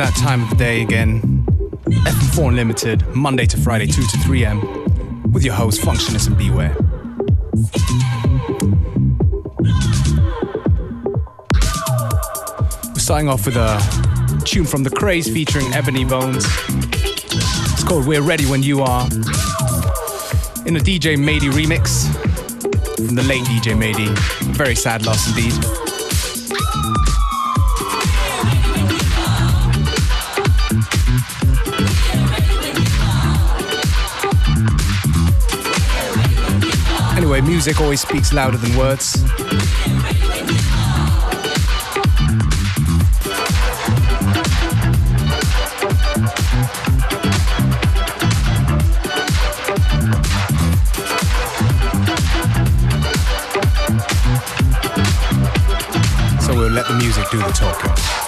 That time of the day again. FM4 Unlimited, Monday to Friday, 2 to 3 am, with your host, Functionist and Beware. We're starting off with a tune from The Craze featuring Ebony Bones. It's called We're Ready When You Are, in a DJ Mehdi remix from the late DJ Mehdi. Very sad loss indeed. Anyway, music always speaks louder than words. So we'll let the music do the talking.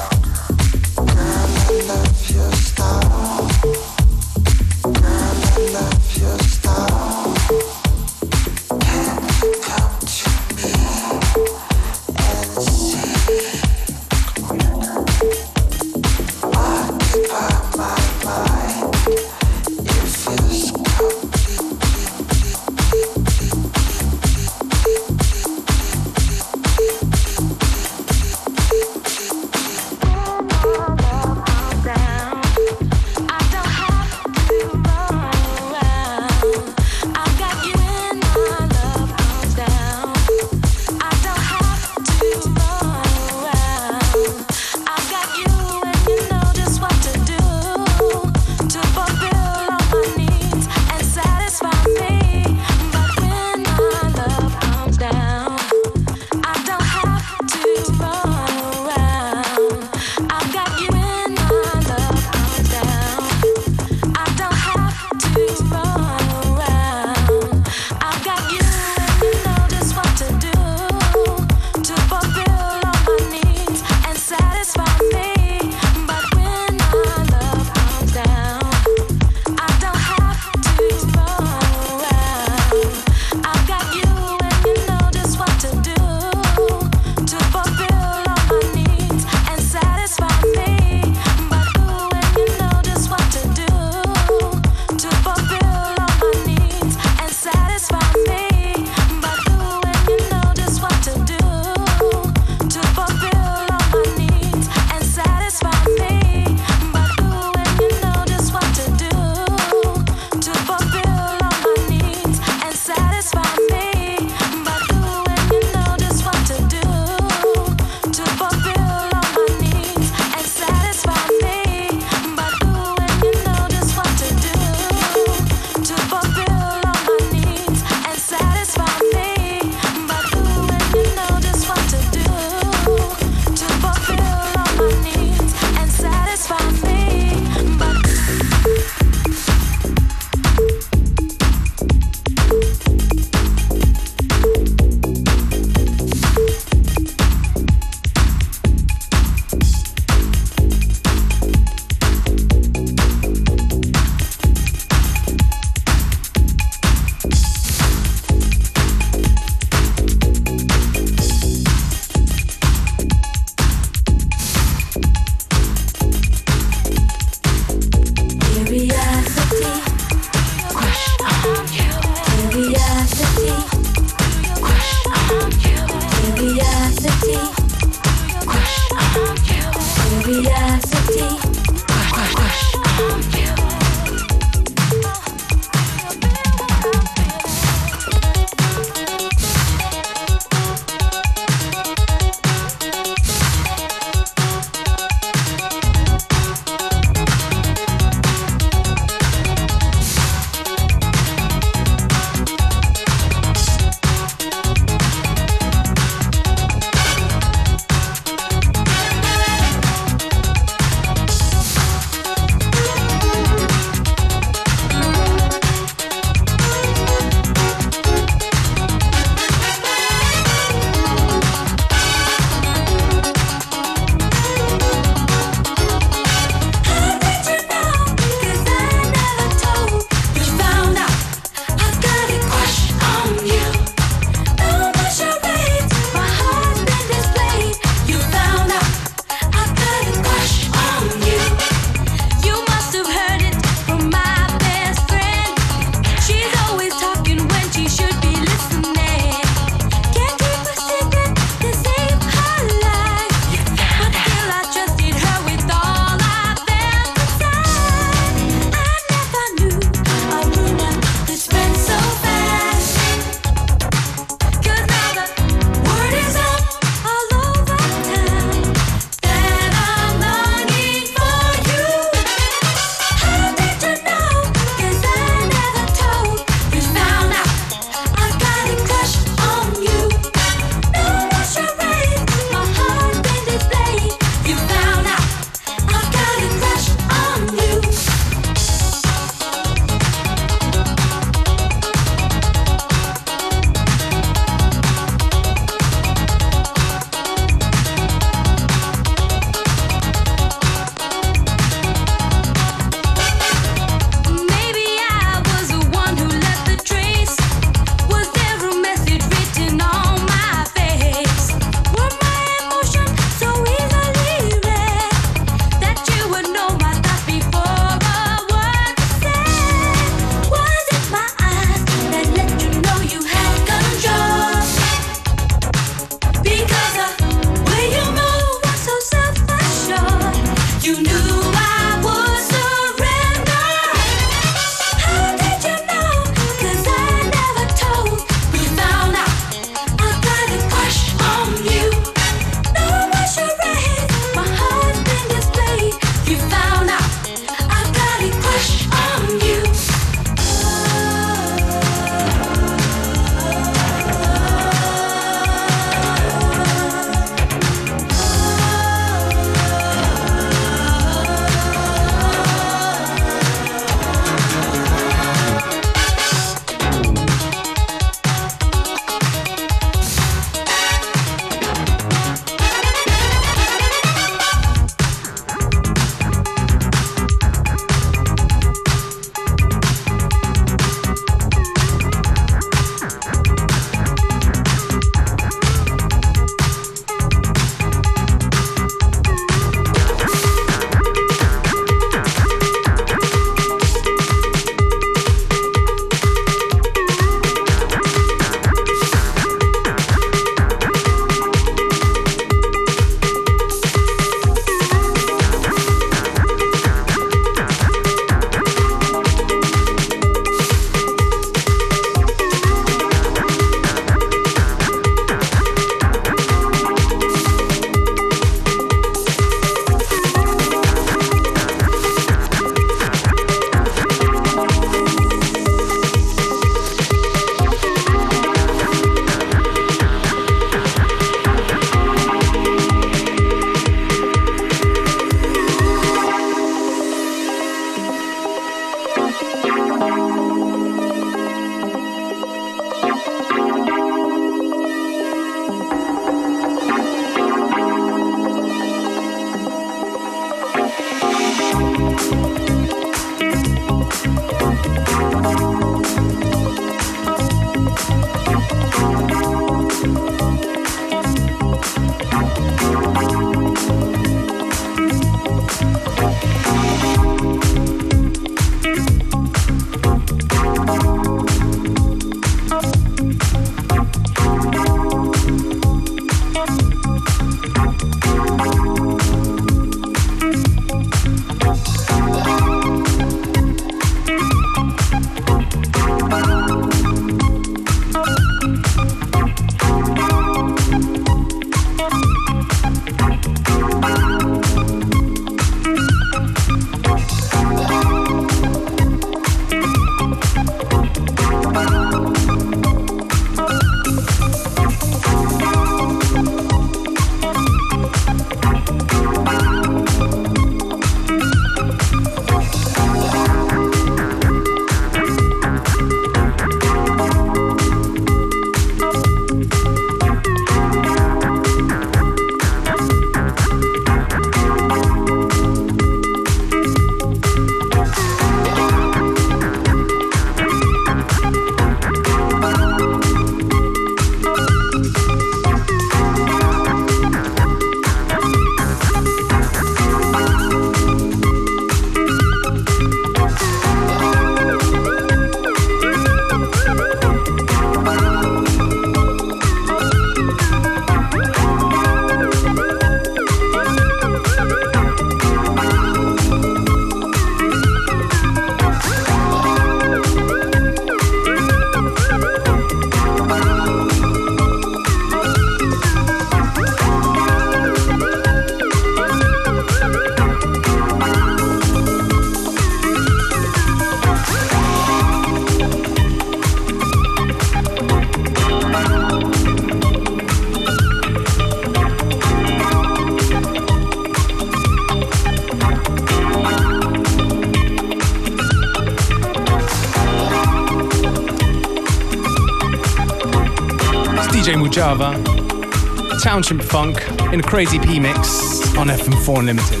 DJ Mujava, Township Funk in a crazy P mix on FM4 Unlimited.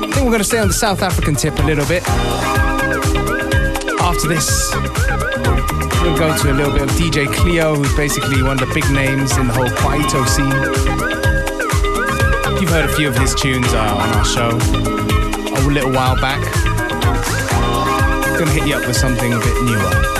I think we're going to stay on the South African tip a little bit. After this, we'll go to a little bit of DJ Cleo, who's basically one of the big names in the whole Kwaito scene. You've heard a few of his tunes uh, on our show a little while back. Gonna hit you up with something a bit newer.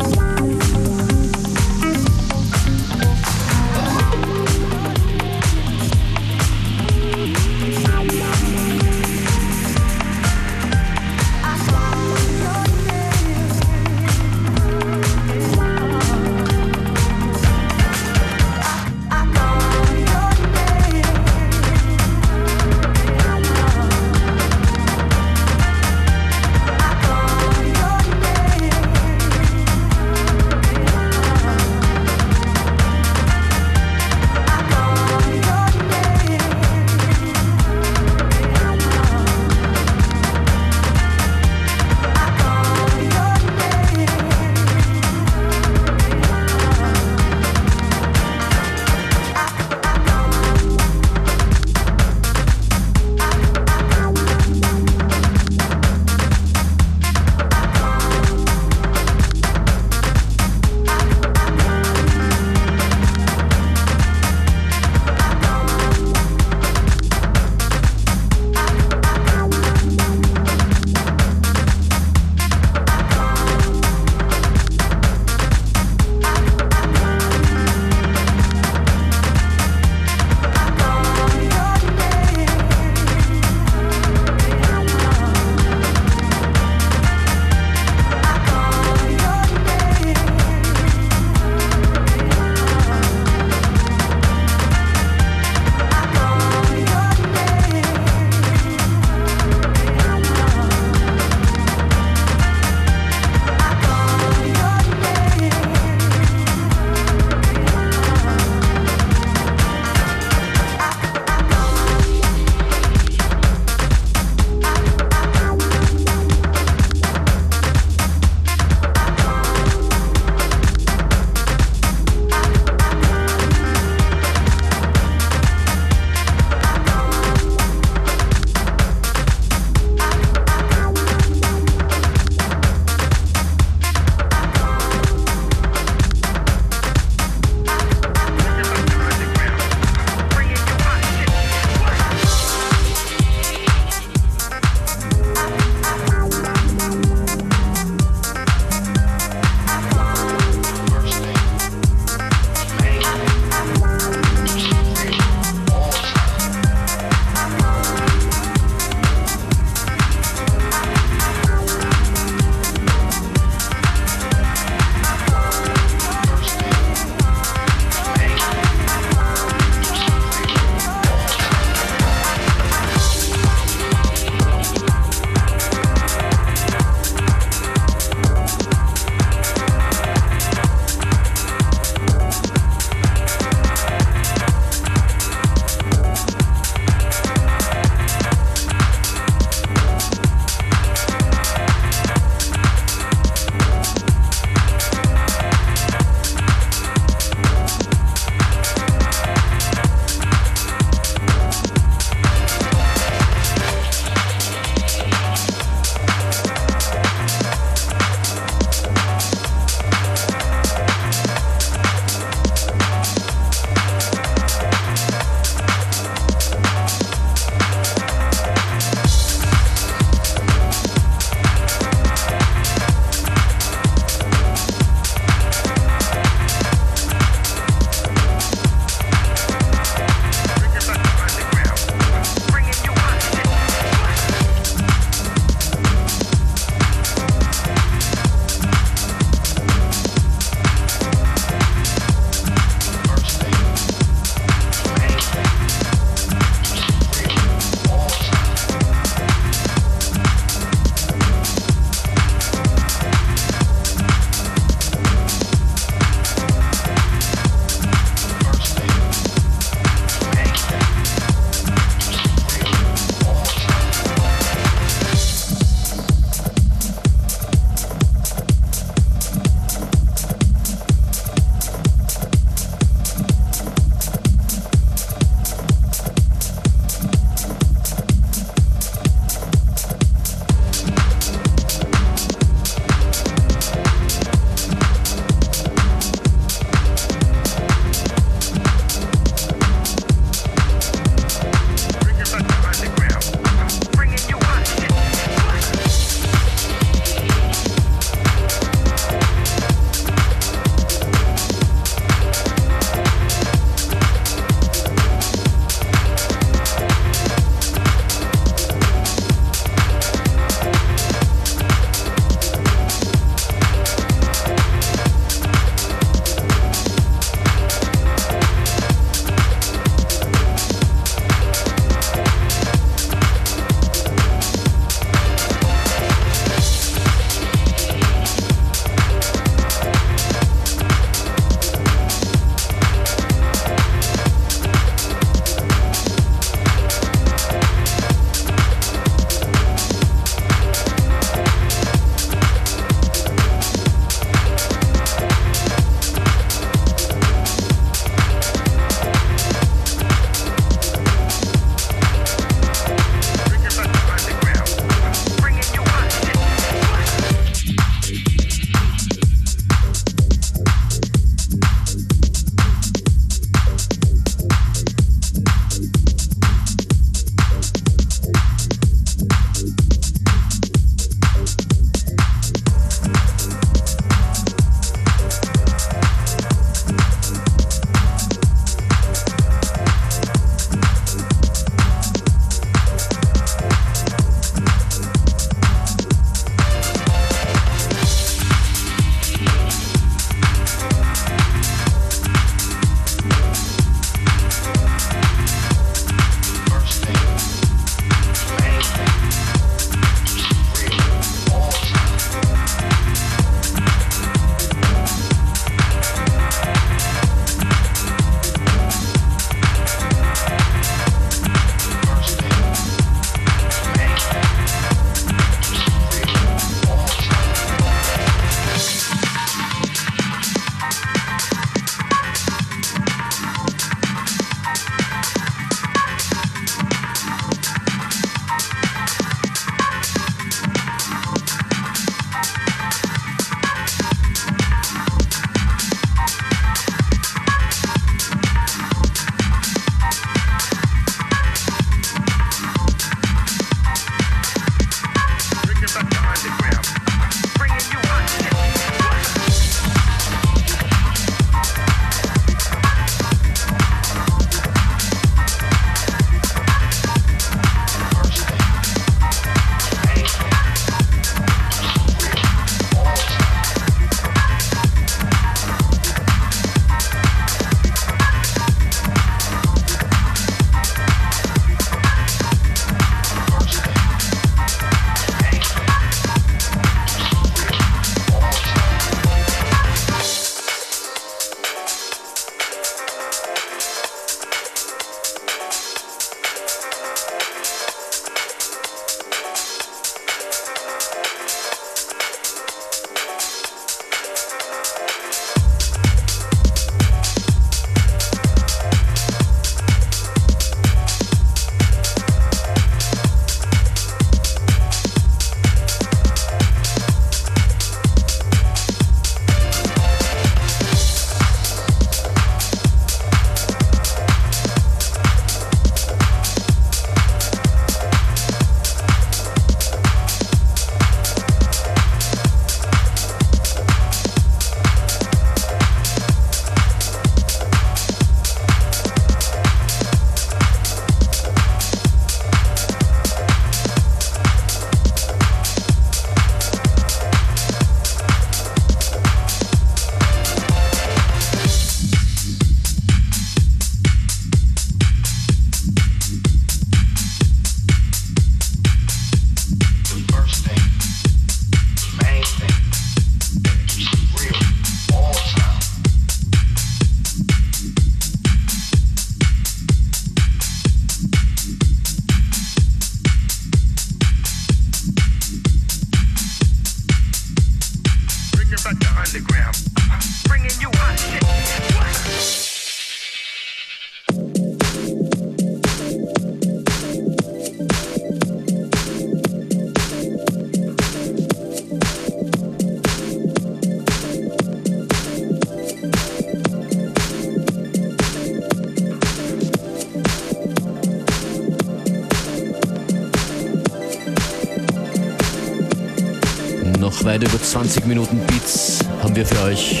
20 Minuten Beats haben wir für euch.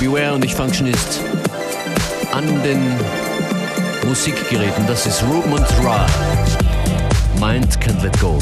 Beware und ich Functionist an den Musikgeräten. Das ist Ruben und Ra. Mind can't let go.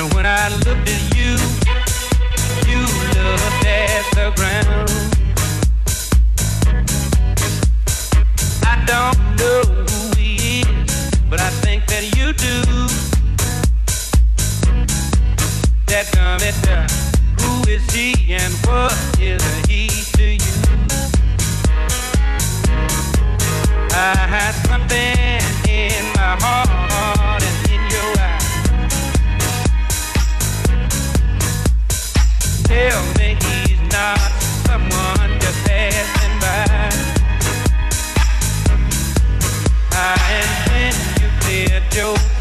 And when I looked at you, you looked at the ground. I don't know who he is, but I think that you do. That gummy duck, who is he and what is he to you? I had something in my heart. tell me he's not someone just passing by. You play a joke.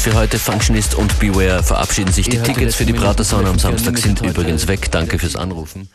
FM4 Unlimited für heute. Functionist und Beware verabschieden sich. Die Tickets für die Prater Sauna am Samstag sind übrigens weg. Danke fürs Anrufen.